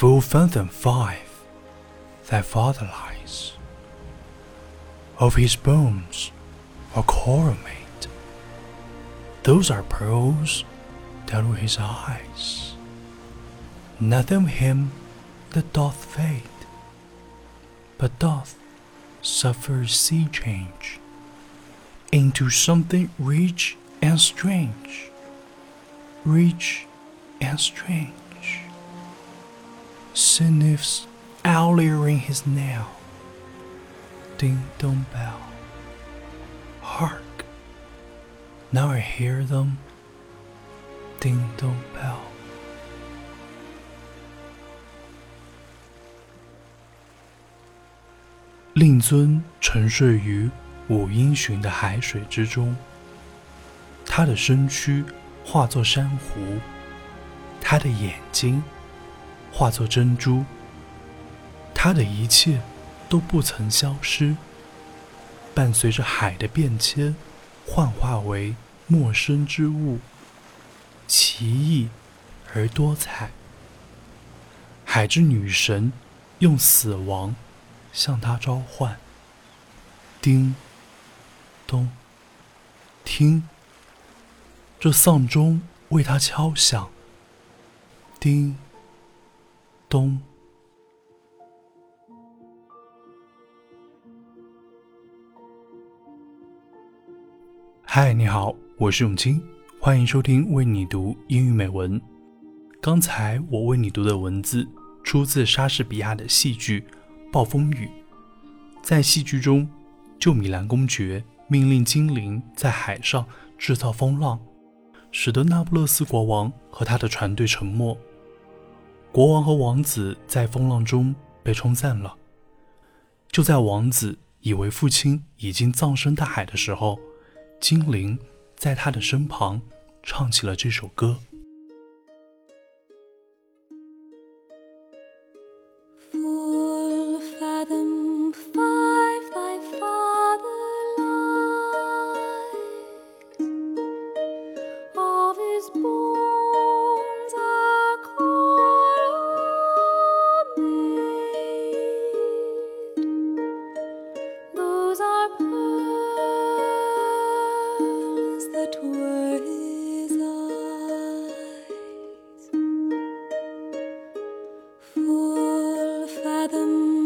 Full fathom five, thy father lies. Of his bones a made. Those are pearls were his eyes. Nothing him that doth fade, but doth suffer sea change into something rich and strange, rich and strange. Sniffs owlier in his nail. Ding dong bell. Hark! Now I hear them. Ding dong bell. 令尊沉睡于五阴寻的海水之中，他的身躯化作珊瑚，他的眼睛化作珍珠，他的一切都不曾消失，伴随着海的变迁，幻化为陌生之物，奇异而多彩。海之女神用死亡。向他召唤。叮咚，听，这丧钟为他敲响。叮咚。嗨，你好，我是永清，欢迎收听为你读英语美文。刚才我为你读的文字出自莎士比亚的戏剧。暴风雨，在戏剧中，救米兰公爵命令精灵在海上制造风浪，使得那不勒斯国王和他的船队沉没。国王和王子在风浪中被冲散了。就在王子以为父亲已经葬身大海的时候，精灵在他的身旁唱起了这首歌。fathom